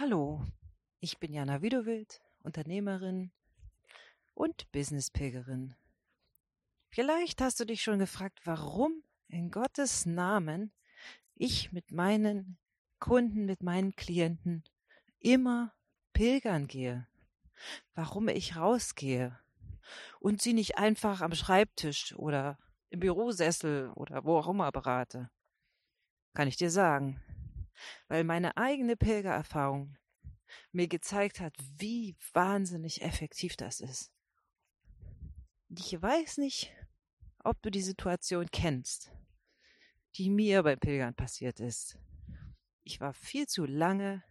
Hallo, ich bin Jana Widowild, Unternehmerin und Businesspilgerin. Vielleicht hast du dich schon gefragt, warum in Gottes Namen ich mit meinen Kunden, mit meinen Klienten immer pilgern gehe. Warum ich rausgehe und sie nicht einfach am Schreibtisch oder im Bürosessel oder wo auch immer berate. Kann ich dir sagen. Weil meine eigene Pilgererfahrung mir gezeigt hat, wie wahnsinnig effektiv das ist. Ich weiß nicht, ob du die Situation kennst, die mir beim Pilgern passiert ist. Ich war viel zu lange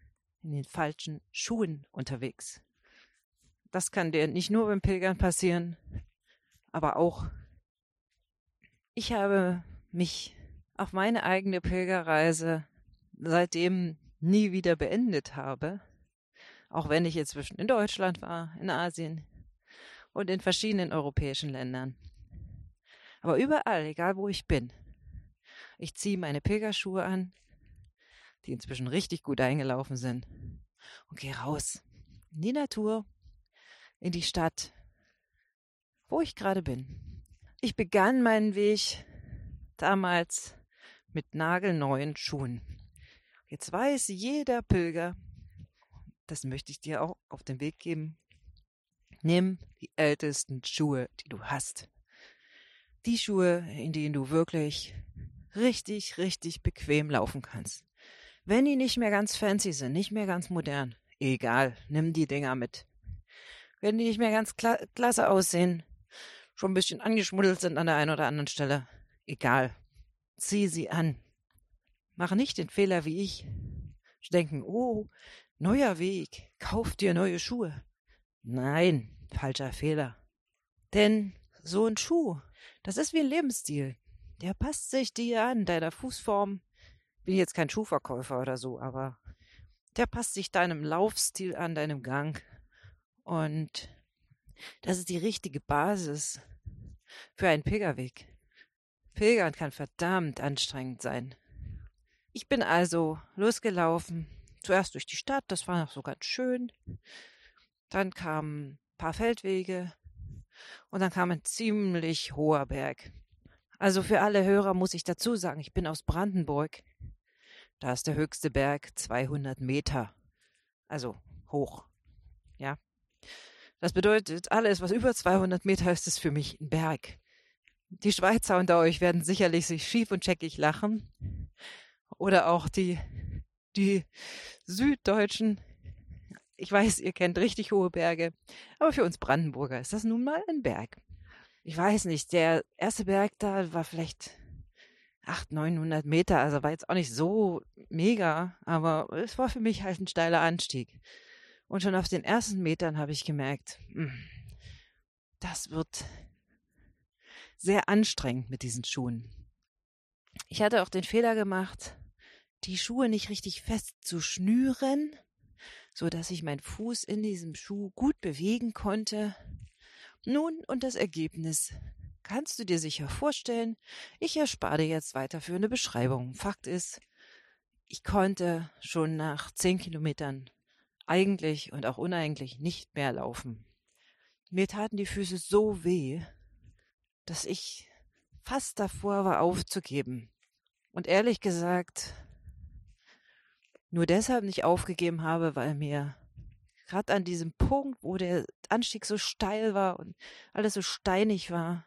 in den falschen Schuhen unterwegs. Das kann dir nicht nur beim Pilgern passieren, aber auch ich habe mich auf meine eigene Pilgerreise seitdem nie wieder beendet habe, auch wenn ich inzwischen in Deutschland war, in Asien und in verschiedenen europäischen Ländern. Aber überall, egal wo ich bin, ich ziehe meine Pilgerschuhe an, die inzwischen richtig gut eingelaufen sind, und gehe raus in die Natur, in die Stadt, wo ich gerade bin. Ich begann meinen Weg damals mit nagelneuen Schuhen. Jetzt weiß jeder Pilger, das möchte ich dir auch auf den Weg geben, nimm die ältesten Schuhe, die du hast. Die Schuhe, in denen du wirklich richtig, richtig bequem laufen kannst. Wenn die nicht mehr ganz fancy sind, nicht mehr ganz modern, egal, nimm die Dinger mit. Wenn die nicht mehr ganz kla klasse aussehen, schon ein bisschen angeschmuddelt sind an der einen oder anderen Stelle. Egal. Zieh sie an. Mach nicht den Fehler wie ich. Denken, oh, neuer Weg, kauf dir neue Schuhe. Nein, falscher Fehler. Denn so ein Schuh, das ist wie ein Lebensstil. Der passt sich dir an, deiner Fußform. Bin jetzt kein Schuhverkäufer oder so, aber der passt sich deinem Laufstil an, deinem Gang. Und das ist die richtige Basis für einen Pilgerweg. Pilgern kann verdammt anstrengend sein. Ich bin also losgelaufen, zuerst durch die Stadt, das war noch so ganz schön. Dann kamen ein paar Feldwege und dann kam ein ziemlich hoher Berg. Also für alle Hörer muss ich dazu sagen, ich bin aus Brandenburg. Da ist der höchste Berg 200 Meter. Also hoch. Ja. Das bedeutet, alles, was über 200 Meter ist, ist für mich ein Berg. Die Schweizer unter euch werden sicherlich sich schief und checkig lachen. Oder auch die, die Süddeutschen. Ich weiß, ihr kennt richtig hohe Berge. Aber für uns Brandenburger ist das nun mal ein Berg. Ich weiß nicht, der erste Berg da war vielleicht 800, 900 Meter. Also war jetzt auch nicht so mega. Aber es war für mich halt ein steiler Anstieg. Und schon auf den ersten Metern habe ich gemerkt, hm, das wird sehr anstrengend mit diesen Schuhen. Ich hatte auch den Fehler gemacht, die Schuhe nicht richtig fest zu schnüren, so dass ich meinen Fuß in diesem Schuh gut bewegen konnte. Nun, und das Ergebnis kannst du dir sicher vorstellen. Ich erspare dir jetzt weiterführende Beschreibungen. Fakt ist, ich konnte schon nach zehn Kilometern eigentlich und auch uneigentlich nicht mehr laufen. Mir taten die Füße so weh, dass ich fast davor war aufzugeben. Und ehrlich gesagt, nur deshalb nicht aufgegeben habe, weil mir gerade an diesem Punkt, wo der Anstieg so steil war und alles so steinig war,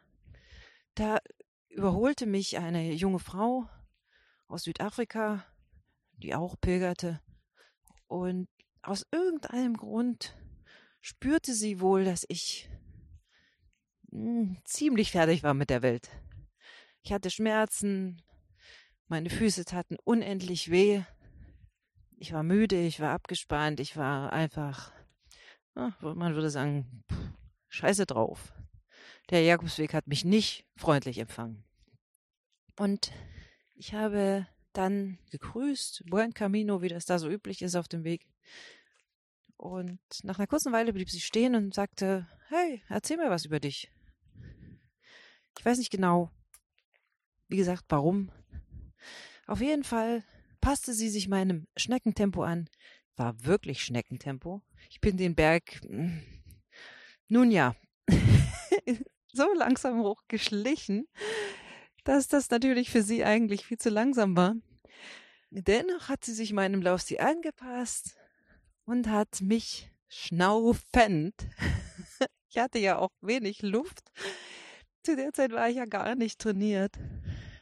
da überholte mich eine junge Frau aus Südafrika, die auch pilgerte. Und aus irgendeinem Grund spürte sie wohl, dass ich mh, hm, ziemlich fertig war mit der Welt. Ich hatte Schmerzen, meine Füße taten unendlich weh. Ich war müde, ich war abgespannt, ich war einfach, man würde sagen, scheiße drauf. Der Jakobsweg hat mich nicht freundlich empfangen. Und ich habe dann gegrüßt, Buen Camino, wie das da so üblich ist auf dem Weg. Und nach einer kurzen Weile blieb sie stehen und sagte, hey, erzähl mir was über dich. Ich weiß nicht genau, wie gesagt, warum. Auf jeden Fall passte sie sich meinem Schneckentempo an, war wirklich Schneckentempo. Ich bin den Berg, hm, nun ja, so langsam hochgeschlichen, dass das natürlich für sie eigentlich viel zu langsam war. Dennoch hat sie sich meinem Laufstil angepasst und hat mich schnaufend. ich hatte ja auch wenig Luft. Zu der Zeit war ich ja gar nicht trainiert.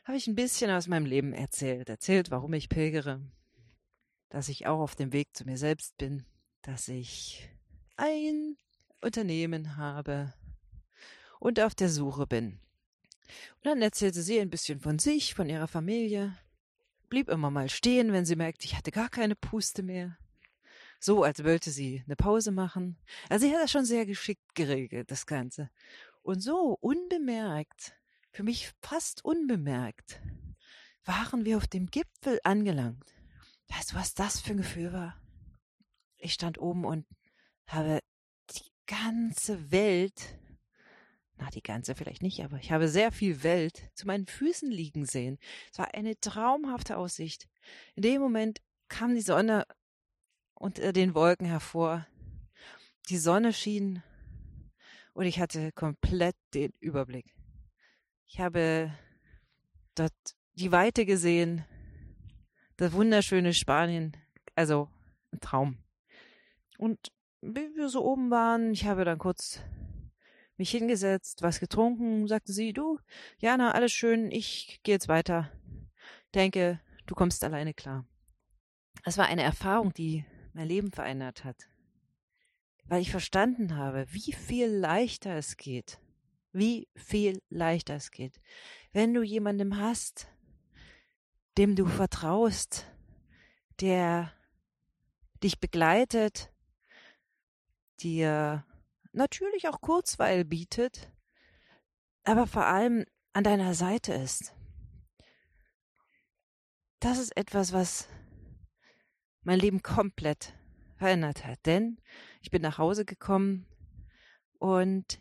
Habe ich ein bisschen aus meinem Leben erzählt, erzählt, warum ich pilgere, dass ich auch auf dem Weg zu mir selbst bin, dass ich ein Unternehmen habe und auf der Suche bin. Und dann erzählte sie ein bisschen von sich, von ihrer Familie, blieb immer mal stehen, wenn sie merkte, ich hatte gar keine Puste mehr. So, als wollte sie eine Pause machen. Also sie hat das schon sehr geschickt geregelt, das Ganze. Und so, unbemerkt, für mich fast unbemerkt, waren wir auf dem Gipfel angelangt. Weißt du, was das für ein Gefühl war? Ich stand oben und habe die ganze Welt na, die ganze vielleicht nicht, aber ich habe sehr viel Welt zu meinen Füßen liegen sehen. Es war eine traumhafte Aussicht. In dem Moment kam die Sonne unter den Wolken hervor. Die Sonne schien und ich hatte komplett den Überblick. Ich habe dort die Weite gesehen, das wunderschöne Spanien, also ein Traum. Und wie wir so oben waren, ich habe dann kurz mich hingesetzt, was getrunken, sagte sie, du, Jana, alles schön, ich gehe jetzt weiter. Denke, du kommst alleine klar. Es war eine Erfahrung, die mein Leben verändert hat. Weil ich verstanden habe, wie viel leichter es geht. Wie viel leichter es geht. Wenn du jemandem hast, dem du vertraust, der dich begleitet, dir natürlich auch Kurzweil bietet, aber vor allem an deiner Seite ist. Das ist etwas, was mein Leben komplett verändert hat. Denn ich bin nach Hause gekommen und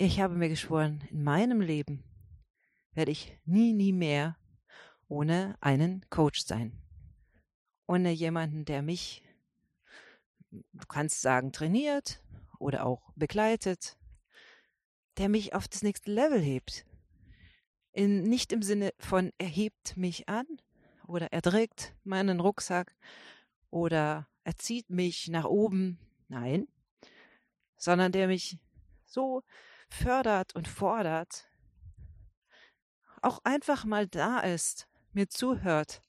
ich habe mir geschworen, in meinem Leben werde ich nie, nie mehr ohne einen Coach sein. Ohne jemanden, der mich, du kannst sagen, trainiert, oder auch begleitet, der mich auf das nächste Level hebt. In, nicht im Sinne von er hebt mich an oder er trägt meinen Rucksack oder er zieht mich nach oben, nein, sondern der mich so fördert und fordert, auch einfach mal da ist, mir zuhört,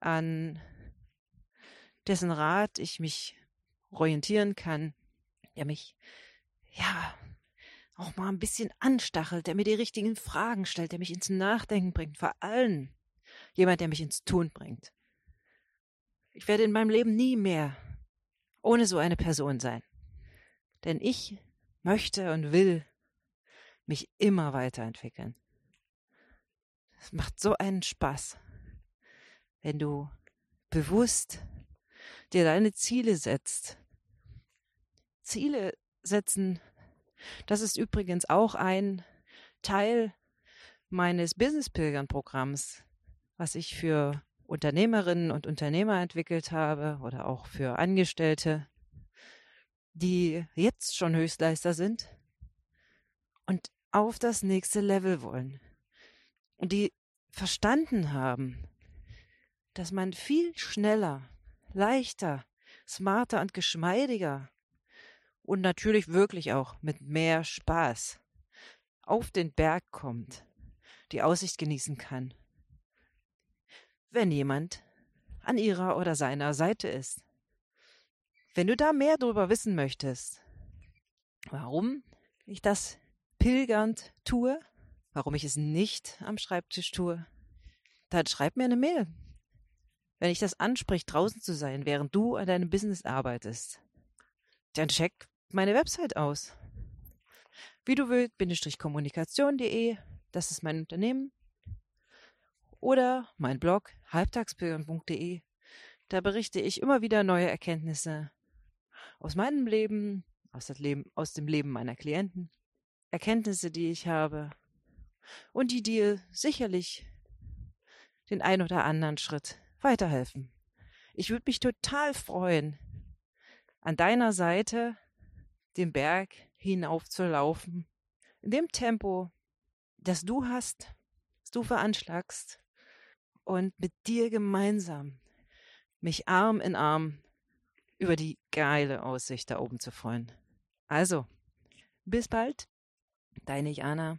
an dessen Rat ich mich orientieren kann, der mich, ja, auch mal ein bisschen anstachelt, der mir die richtigen Fragen stellt, der mich ins Nachdenken bringt, vor allem jemand, der mich ins Tun bringt. Ich werde in meinem Leben nie mehr ohne so eine Person sein. Denn ich möchte und will mich immer weiterentwickeln. Es macht so einen Spaß, wenn du bewusst dir deine Ziele setzt Ziele setzen. Das ist übrigens auch ein Teil meines Business-Pilgern-Programms, was ich für Unternehmerinnen und Unternehmer entwickelt habe oder auch für Angestellte, die jetzt schon Höchstleister sind und auf das nächste Level wollen. Und die verstanden haben, dass man viel schneller, leichter, smarter und geschmeidiger und natürlich wirklich auch mit mehr Spaß auf den Berg kommt, die Aussicht genießen kann. Wenn jemand an ihrer oder seiner Seite ist. Wenn du da mehr darüber wissen möchtest, warum ich das pilgernd tue, warum ich es nicht am Schreibtisch tue, dann schreib mir eine Mail. Wenn ich das anspricht, draußen zu sein, während du an deinem Business arbeitest, dann check meine Website aus. Wie du willst, kommunikation.de, das ist mein Unternehmen. Oder mein Blog halbtagspilgern.de. Da berichte ich immer wieder neue Erkenntnisse aus meinem Leben, aus, Leben, aus dem Leben meiner Klienten. Erkenntnisse, die ich habe und die dir sicherlich den ein oder anderen Schritt weiterhelfen. Ich würde mich total freuen, an deiner Seite den Berg hinaufzulaufen, in dem Tempo, das du hast, das du veranschlagst, und mit dir gemeinsam mich Arm in Arm über die geile Aussicht da oben zu freuen. Also, bis bald, deine Jana.